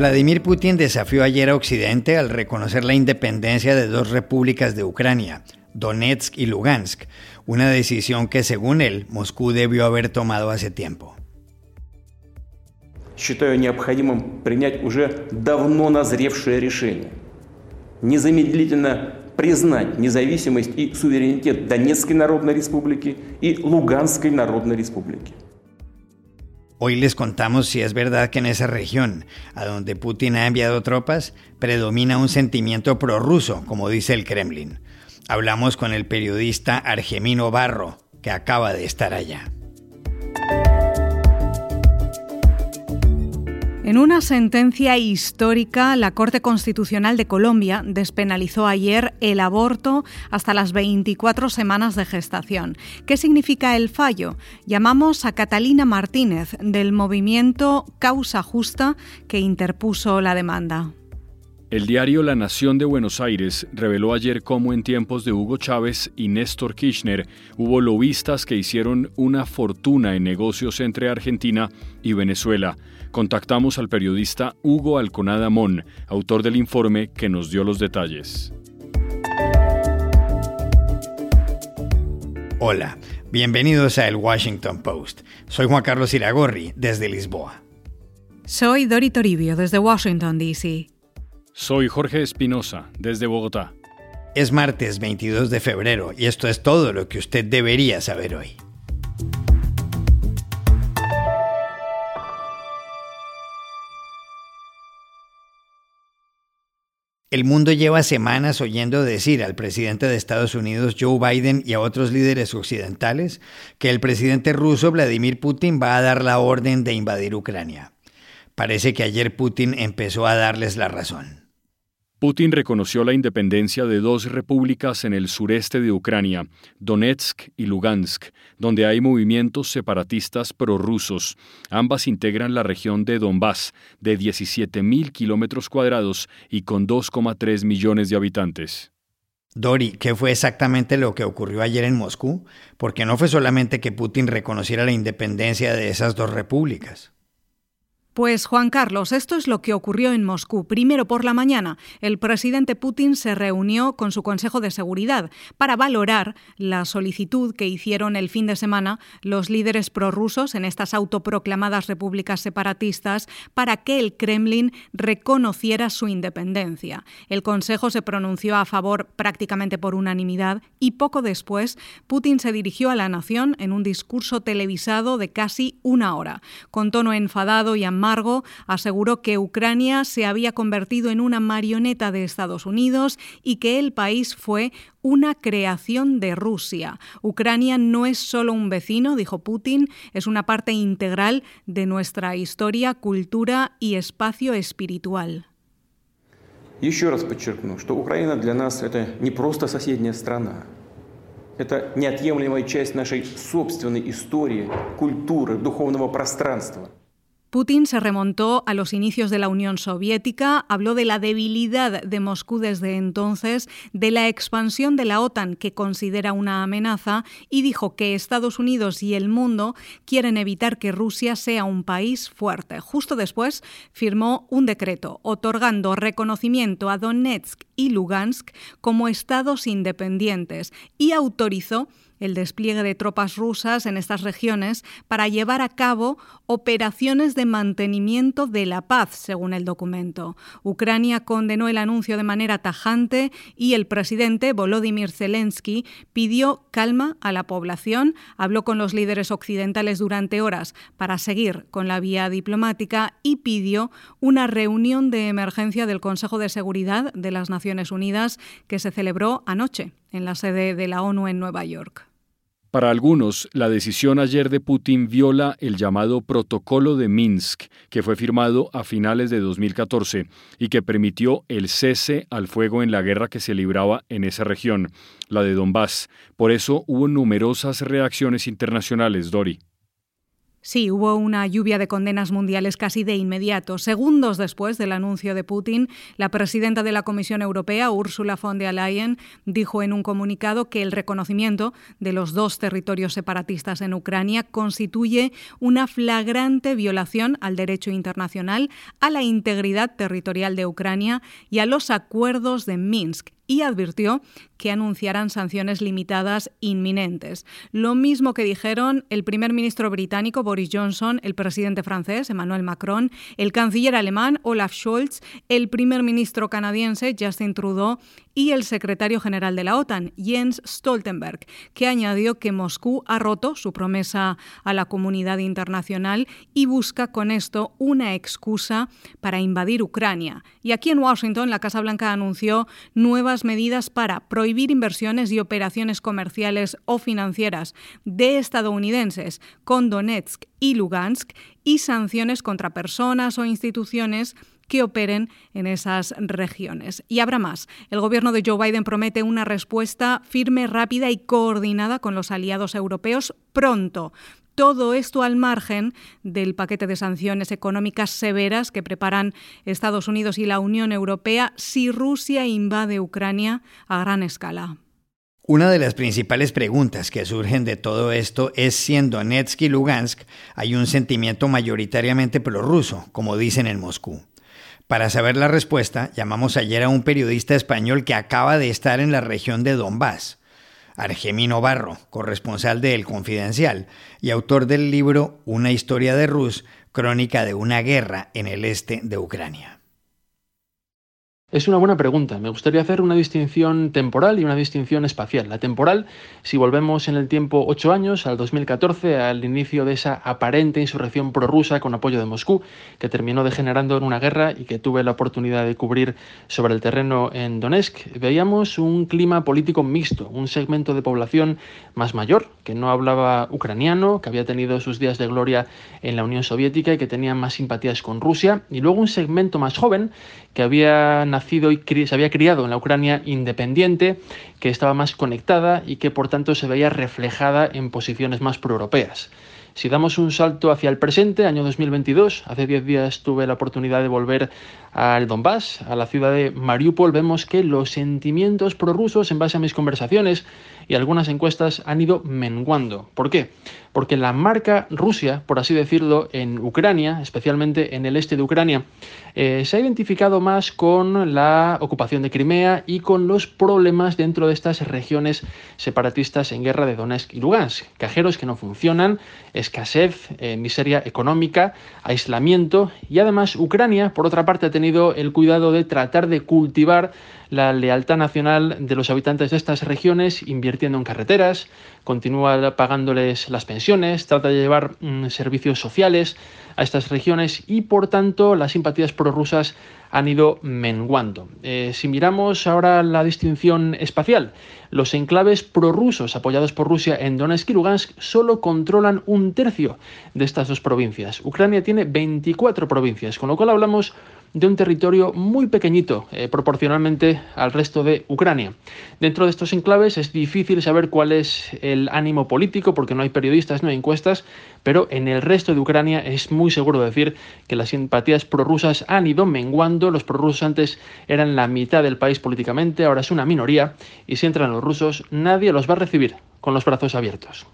Vladimir Putin desafió ayer a Occidente al reconocer la independencia de dos repúblicas de Ucrania, Donetsk y Lugansk, una decisión que según él Moscú debió haber tomado hace tiempo. Считаю необходимым принять уже давно назревшее решение. Незамедлительно признать независимость и суверенитет Донецкой Народной Республики и Луганской Народной Республики. Hoy les contamos si es verdad que en esa región, a donde Putin ha enviado tropas, predomina un sentimiento prorruso, como dice el Kremlin. Hablamos con el periodista Argemino Barro, que acaba de estar allá. En una sentencia histórica, la Corte Constitucional de Colombia despenalizó ayer el aborto hasta las 24 semanas de gestación. ¿Qué significa el fallo? Llamamos a Catalina Martínez del movimiento Causa Justa que interpuso la demanda. El diario La Nación de Buenos Aires reveló ayer cómo en tiempos de Hugo Chávez y Néstor Kirchner hubo lobistas que hicieron una fortuna en negocios entre Argentina y Venezuela. Contactamos al periodista Hugo Alconada Mon, autor del informe que nos dio los detalles. Hola, bienvenidos a El Washington Post. Soy Juan Carlos Iragorri, desde Lisboa. Soy Dori Toribio, desde Washington, D.C. Soy Jorge Espinosa, desde Bogotá. Es martes 22 de febrero y esto es todo lo que usted debería saber hoy. El mundo lleva semanas oyendo decir al presidente de Estados Unidos Joe Biden y a otros líderes occidentales que el presidente ruso Vladimir Putin va a dar la orden de invadir Ucrania. Parece que ayer Putin empezó a darles la razón. Putin reconoció la independencia de dos repúblicas en el sureste de Ucrania, Donetsk y Lugansk, donde hay movimientos separatistas prorrusos. Ambas integran la región de Donbass, de 17.000 kilómetros cuadrados y con 2,3 millones de habitantes. Dori, ¿qué fue exactamente lo que ocurrió ayer en Moscú? Porque no fue solamente que Putin reconociera la independencia de esas dos repúblicas. Pues Juan Carlos, esto es lo que ocurrió en Moscú. Primero por la mañana, el presidente Putin se reunió con su Consejo de Seguridad para valorar la solicitud que hicieron el fin de semana los líderes prorrusos en estas autoproclamadas repúblicas separatistas para que el Kremlin reconociera su independencia. El Consejo se pronunció a favor prácticamente por unanimidad y poco después Putin se dirigió a la nación en un discurso televisado de casi una hora, con tono enfadado y embargo, aseguró que Ucrania se había convertido en una marioneta de Estados Unidos y que el país fue una creación de Rusia. Ucrania no es solo un vecino, dijo Putin, es una parte integral de nuestra historia, cultura y espacio espiritual. Еще раз подчеркну, что Украина для нас это не просто соседняя страна. Это неотъемлемая часть нашей собственной истории, культуры, духовного пространства. Putin se remontó a los inicios de la Unión Soviética, habló de la debilidad de Moscú desde entonces, de la expansión de la OTAN que considera una amenaza y dijo que Estados Unidos y el mundo quieren evitar que Rusia sea un país fuerte. Justo después firmó un decreto otorgando reconocimiento a Donetsk y Lugansk como estados independientes y autorizó el despliegue de tropas rusas en estas regiones para llevar a cabo operaciones de mantenimiento de la paz, según el documento. Ucrania condenó el anuncio de manera tajante y el presidente Volodymyr Zelensky pidió calma a la población, habló con los líderes occidentales durante horas para seguir con la vía diplomática y pidió una reunión de emergencia del Consejo de Seguridad de las Naciones Unidas que se celebró anoche en la sede de la ONU en Nueva York. Para algunos, la decisión ayer de Putin viola el llamado Protocolo de Minsk, que fue firmado a finales de 2014 y que permitió el cese al fuego en la guerra que se libraba en esa región, la de Donbass. Por eso hubo numerosas reacciones internacionales, Dori. Sí, hubo una lluvia de condenas mundiales casi de inmediato. Segundos después del anuncio de Putin, la presidenta de la Comisión Europea, Ursula von der Leyen, dijo en un comunicado que el reconocimiento de los dos territorios separatistas en Ucrania constituye una flagrante violación al derecho internacional, a la integridad territorial de Ucrania y a los acuerdos de Minsk y advirtió que anunciarán sanciones limitadas inminentes. Lo mismo que dijeron el primer ministro británico Boris Johnson, el presidente francés Emmanuel Macron, el canciller alemán Olaf Scholz, el primer ministro canadiense Justin Trudeau y el secretario general de la OTAN, Jens Stoltenberg, que añadió que Moscú ha roto su promesa a la comunidad internacional y busca con esto una excusa para invadir Ucrania. Y aquí en Washington, la Casa Blanca anunció nuevas medidas para prohibir inversiones y operaciones comerciales o financieras de estadounidenses con Donetsk y Lugansk y sanciones contra personas o instituciones que operen en esas regiones. Y habrá más. El gobierno de Joe Biden promete una respuesta firme, rápida y coordinada con los aliados europeos pronto. Todo esto al margen del paquete de sanciones económicas severas que preparan Estados Unidos y la Unión Europea si Rusia invade Ucrania a gran escala. Una de las principales preguntas que surgen de todo esto es si en Donetsk y Lugansk hay un sentimiento mayoritariamente prorruso, como dicen en Moscú. Para saber la respuesta, llamamos ayer a un periodista español que acaba de estar en la región de Donbass, Argemino Barro, corresponsal de El Confidencial y autor del libro Una historia de Rus, crónica de una guerra en el este de Ucrania. Es una buena pregunta. Me gustaría hacer una distinción temporal y una distinción espacial. La temporal, si volvemos en el tiempo ocho años, al 2014, al inicio de esa aparente insurrección prorrusa con apoyo de Moscú, que terminó degenerando en una guerra y que tuve la oportunidad de cubrir sobre el terreno en Donetsk, veíamos un clima político mixto, un segmento de población más mayor, que no hablaba ucraniano, que había tenido sus días de gloria en la Unión Soviética y que tenía más simpatías con Rusia, y luego un segmento más joven, que había nacido se había criado en la Ucrania independiente, que estaba más conectada y que por tanto se veía reflejada en posiciones más proeuropeas. Si damos un salto hacia el presente, año 2022, hace 10 días tuve la oportunidad de volver al Donbass, a la ciudad de Mariupol, vemos que los sentimientos prorrusos, en base a mis conversaciones y algunas encuestas, han ido menguando. ¿Por qué? Porque la marca Rusia, por así decirlo, en Ucrania, especialmente en el este de Ucrania, eh, se ha identificado más con la ocupación de Crimea y con los problemas dentro de estas regiones separatistas en guerra de Donetsk y Lugansk. Cajeros que no funcionan, escasez, eh, miseria económica, aislamiento y además Ucrania, por otra parte, ha tenido el cuidado de tratar de cultivar la lealtad nacional de los habitantes de estas regiones, invirtiendo en carreteras, continúa pagándoles las pensiones, trata de llevar mm, servicios sociales a estas regiones y por tanto las simpatías prorrusas han ido menguando. Eh, si miramos ahora la distinción espacial, los enclaves prorrusos apoyados por Rusia en Donetsk y Lugansk solo controlan un tercio de estas dos provincias. Ucrania tiene 24 provincias, con lo cual hablamos de un territorio muy pequeñito eh, proporcionalmente al resto de Ucrania. Dentro de estos enclaves es difícil saber cuál es el ánimo político porque no hay periodistas, no hay encuestas, pero en el resto de Ucrania es muy seguro decir que las simpatías prorrusas han ido menguando. Los prorrusos antes eran la mitad del país políticamente, ahora es una minoría y si entran los rusos nadie los va a recibir con los brazos abiertos.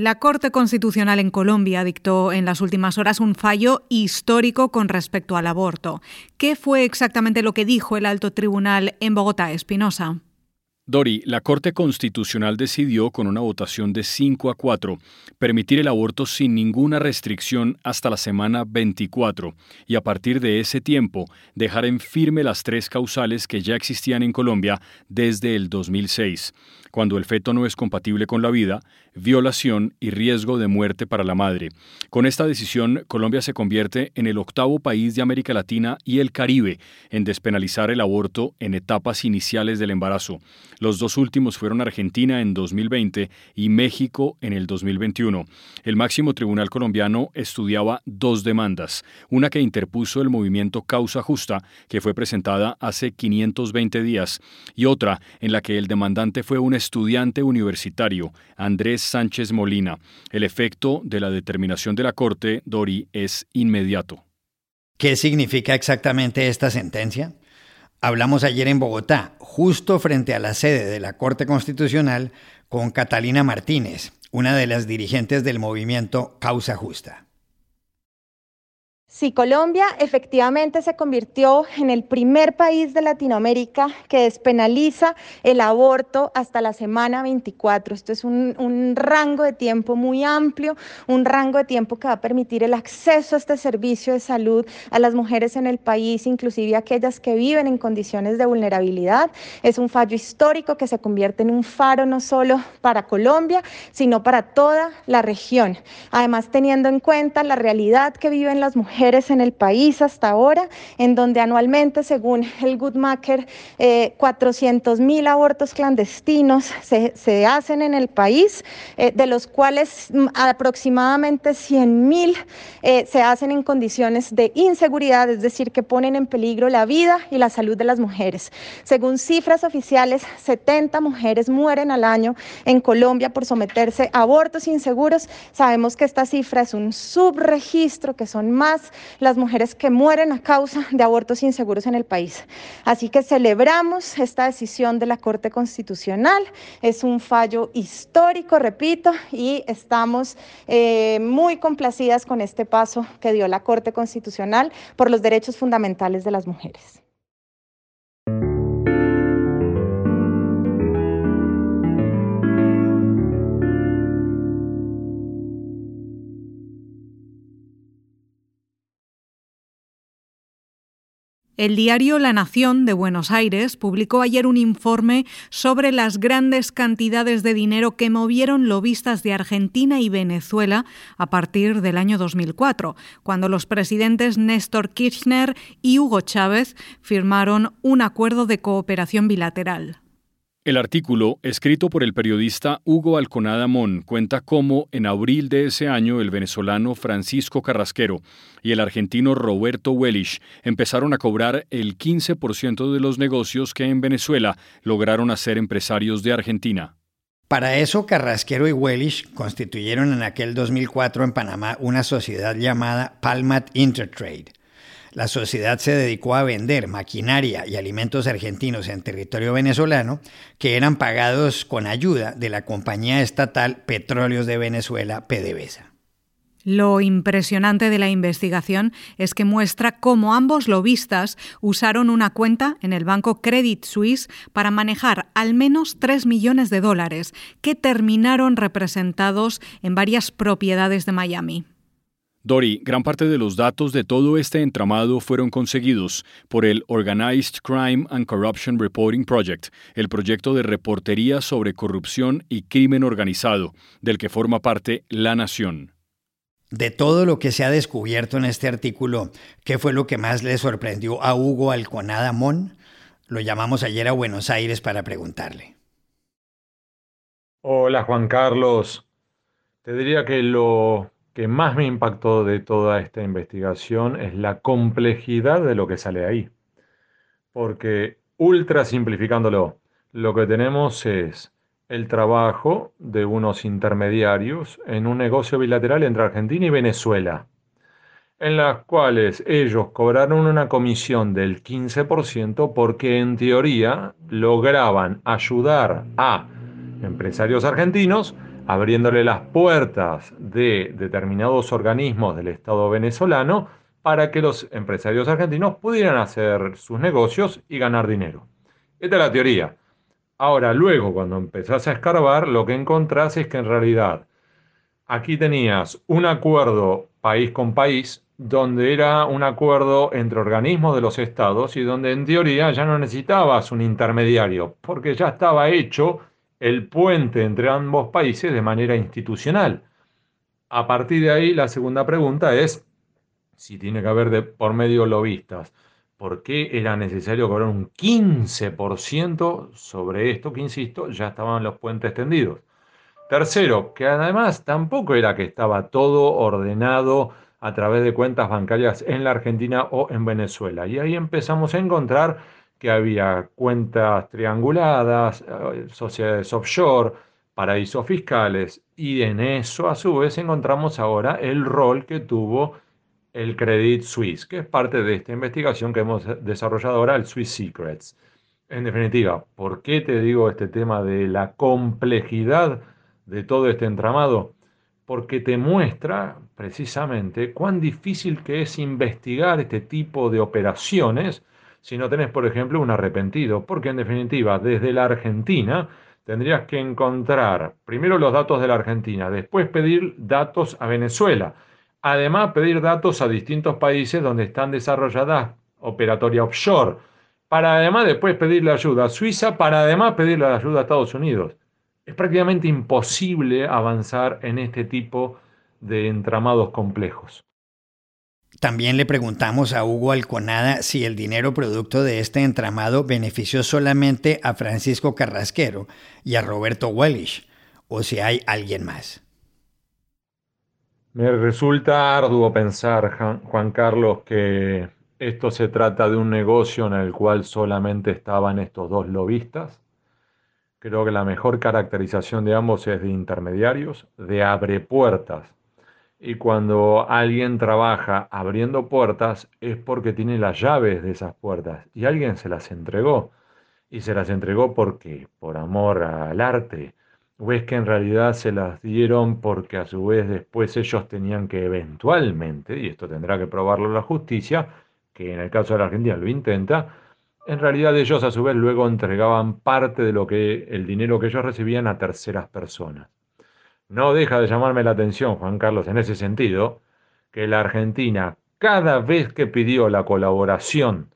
La Corte Constitucional en Colombia dictó en las últimas horas un fallo histórico con respecto al aborto. ¿Qué fue exactamente lo que dijo el alto tribunal en Bogotá, Espinosa? Dori, la Corte Constitucional decidió con una votación de 5 a 4 permitir el aborto sin ninguna restricción hasta la semana 24 y a partir de ese tiempo dejar en firme las tres causales que ya existían en Colombia desde el 2006, cuando el feto no es compatible con la vida, violación y riesgo de muerte para la madre. Con esta decisión, Colombia se convierte en el octavo país de América Latina y el Caribe en despenalizar el aborto en etapas iniciales del embarazo Los dos últimos fueron Argentina en 2020 y México en el 2021. El máximo tribunal colombiano estudiaba dos demandas, una que interpuso el movimiento Causa Justa, que fue presentada hace 520 días, y otra en la que el demandante fue un estudiante universitario, Andrés Sánchez Molina. El efecto de la determinación de la Corte, Dori, es inmediato. ¿Qué significa exactamente esta sentencia? Hablamos ayer en Bogotá, justo frente a la sede de la Corte Constitucional, con Catalina Martínez, una de las dirigentes del movimiento Causa Justa. Sí, Colombia efectivamente se convirtió en el primer país de Latinoamérica que despenaliza el aborto hasta la semana 24. Esto es un, un, rango de tiempo muy amplio, un rango de tiempo que va a permitir el acceso a este servicio de salud a las mujeres en el país, inclusive aquellas que viven en condiciones de vulnerabilidad. Es un fallo histórico que se convierte en un faro no solo para Colombia, sino para toda la región. Además, teniendo en cuenta la realidad que viven las mujeres en el país hasta ahora, en donde anualmente, según el Goodmaker, eh, 400 mil abortos clandestinos se, se, hacen en el país, eh, de los cuales mm, aproximadamente 100 mil eh, se hacen en condiciones de inseguridad, es decir, que ponen en peligro la vida y la salud de las mujeres. Según cifras oficiales, 70 mujeres mueren al año en Colombia por someterse a abortos inseguros. Sabemos que esta cifra es un subregistro, que son más las mujeres que mueren a causa de abortos inseguros en el país. Así que celebramos esta decisión de la Corte Constitucional. Es un fallo histórico, repito, y estamos eh, muy complacidas con este paso que dio la Corte Constitucional por los derechos fundamentales de las mujeres. El diario La Nación de Buenos Aires publicó ayer un informe sobre las grandes cantidades de dinero que movieron lobistas de Argentina y Venezuela a partir del año 2004, cuando los presidentes Néstor Kirchner y Hugo Chávez firmaron un acuerdo de cooperación bilateral. El artículo, escrito por el periodista Hugo Alconada Mon, cuenta cómo en abril de ese año el venezolano Francisco Carrasquero y el argentino Roberto Wellish empezaron a cobrar el 15% de los negocios que en Venezuela lograron hacer empresarios de Argentina. Para eso, Carrasquero y Wellish constituyeron en aquel 2004 en Panamá una sociedad llamada Palmat Intertrade la sociedad se dedicó a vender maquinaria y alimentos argentinos en territorio venezolano que eran pagados con ayuda de la compañía estatal Petróleos de Venezuela, PDVSA. Lo impresionante de la investigación es que muestra cómo ambos lobistas usaron una cuenta en el banco Credit Suisse para manejar al menos 3 millones de dólares que terminaron representados en varias propiedades de Miami. Dori, gran parte de los datos de todo este entramado fueron conseguidos por el Organized Crime and Corruption Reporting Project, el proyecto de reportería sobre corrupción y crimen organizado, del que forma parte La Nación. De todo lo que se ha descubierto en este artículo, ¿qué fue lo que más le sorprendió a Hugo Alconada Mon? Lo llamamos ayer a Buenos Aires para preguntarle. Hola Juan Carlos. Te diría que lo que más me impactó de toda esta investigación es la complejidad de lo que sale ahí. Porque, ultra simplificándolo, lo que tenemos es el trabajo de unos intermediarios en un negocio bilateral entre Argentina y Venezuela, en las cuales ellos cobraron una comisión del 15% porque en teoría lograban ayudar a empresarios argentinos abriéndole las puertas de determinados organismos del Estado venezolano para que los empresarios argentinos pudieran hacer sus negocios y ganar dinero. Esta es la teoría. Ahora, luego, cuando empezás a escarbar, lo que encontrás es que en realidad aquí tenías un acuerdo país con país, donde era un acuerdo entre organismos de los estados y donde en teoría ya no necesitabas un intermediario, porque ya estaba hecho el puente entre ambos países de manera institucional. A partir de ahí, la segunda pregunta es si tiene que haber de, por medio lobistas. por qué era necesario cobrar un 15% sobre esto, que insisto, ya estaban los puentes tendidos. Tercero, que además tampoco era que estaba todo ordenado a través de cuentas bancarias en la Argentina o en Venezuela. Y ahí empezamos a encontrar que había cuentas trianguladas, eh, sociedades offshore, paraísos fiscales, y en eso a su vez encontramos ahora el rol que tuvo el Credit Suisse, que es parte de esta investigación que hemos desarrollado ahora, el Swiss Secrets. En definitiva, ¿por qué te digo este tema de la complejidad de todo este entramado? Porque te muestra precisamente cuán difícil que es investigar este tipo de operaciones si no tenés, por ejemplo, un arrepentido, porque en definitiva, desde la Argentina, tendrías que encontrar primero los datos de la Argentina, después pedir datos a Venezuela, además pedir datos a distintos países donde están desarrolladas operatoria offshore, para además después pedirle ayuda a Suiza, para además pedirle ayuda a Estados Unidos. Es prácticamente imposible avanzar en este tipo de entramados complejos. También le preguntamos a Hugo Alconada si el dinero producto de este entramado benefició solamente a Francisco Carrasquero y a Roberto Wellish, o si hay alguien más. Me resulta arduo pensar, Juan Carlos, que esto se trata de un negocio en el cual solamente estaban estos dos lobistas. Creo que la mejor caracterización de ambos es de intermediarios, de abre puertas y cuando alguien trabaja abriendo puertas es porque tiene las llaves de esas puertas y alguien se las entregó. Y se las entregó porque por amor al arte. O es que en realidad se las dieron porque a su vez después ellos tenían que eventualmente, y esto tendrá que probarlo la justicia, que en el caso de la Argentina lo intenta, en realidad ellos a su vez luego entregaban parte de lo que el dinero que ellos recibían a terceras personas. No deja de llamarme la atención, Juan Carlos, en ese sentido, que la Argentina, cada vez que pidió la colaboración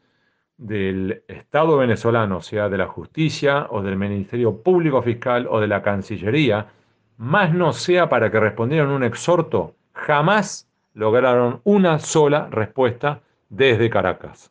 del Estado venezolano, sea de la justicia o del Ministerio Público Fiscal o de la Cancillería, más no sea para que respondieran un exhorto, jamás lograron una sola respuesta desde Caracas.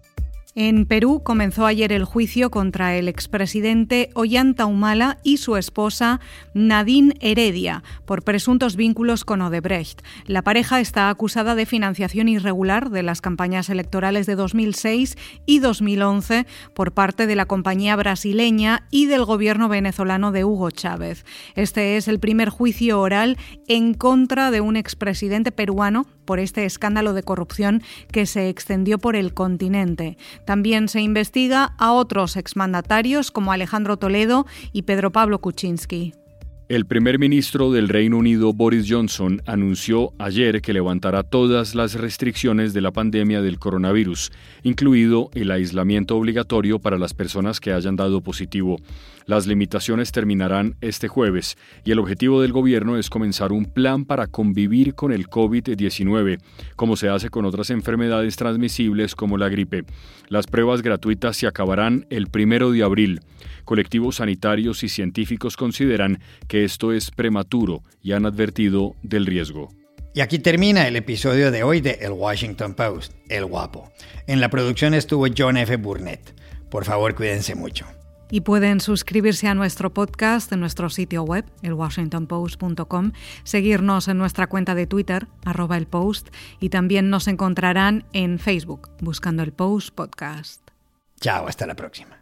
En Perú comenzó ayer el juicio contra el expresidente Ollanta Humala y su esposa Nadine Heredia por presuntos vínculos con Odebrecht. La pareja está acusada de financiación irregular de las campañas electorales de 2006 y 2011 por parte de la compañía brasileña y del gobierno venezolano de Hugo Chávez. Este es el primer juicio oral en contra de un expresidente peruano por este escándalo de corrupción que se extendió por el continente. También se investiga a otros exmandatarios como Alejandro Toledo y Pedro Pablo Kuczynski. El primer ministro del Reino Unido, Boris Johnson, anunció ayer que levantará todas las restricciones de la pandemia del coronavirus, incluido el aislamiento obligatorio para las personas que hayan dado positivo. Las limitaciones terminarán este jueves y el objetivo del gobierno es comenzar un plan para convivir con el COVID-19, como se hace con otras enfermedades transmisibles como la gripe. Las pruebas gratuitas se acabarán el primero de abril. Colectivos sanitarios y científicos consideran que esto es prematuro y han advertido del riesgo. Y aquí termina el episodio de hoy de El Washington Post, El Guapo. En la producción estuvo John F. Burnett. Por favor, cuídense mucho. Y pueden suscribirse a nuestro podcast en nuestro sitio web, elwashingtonpost.com, seguirnos en nuestra cuenta de Twitter, arroba el post, y también nos encontrarán en Facebook, buscando el Post Podcast. Chao, hasta la próxima.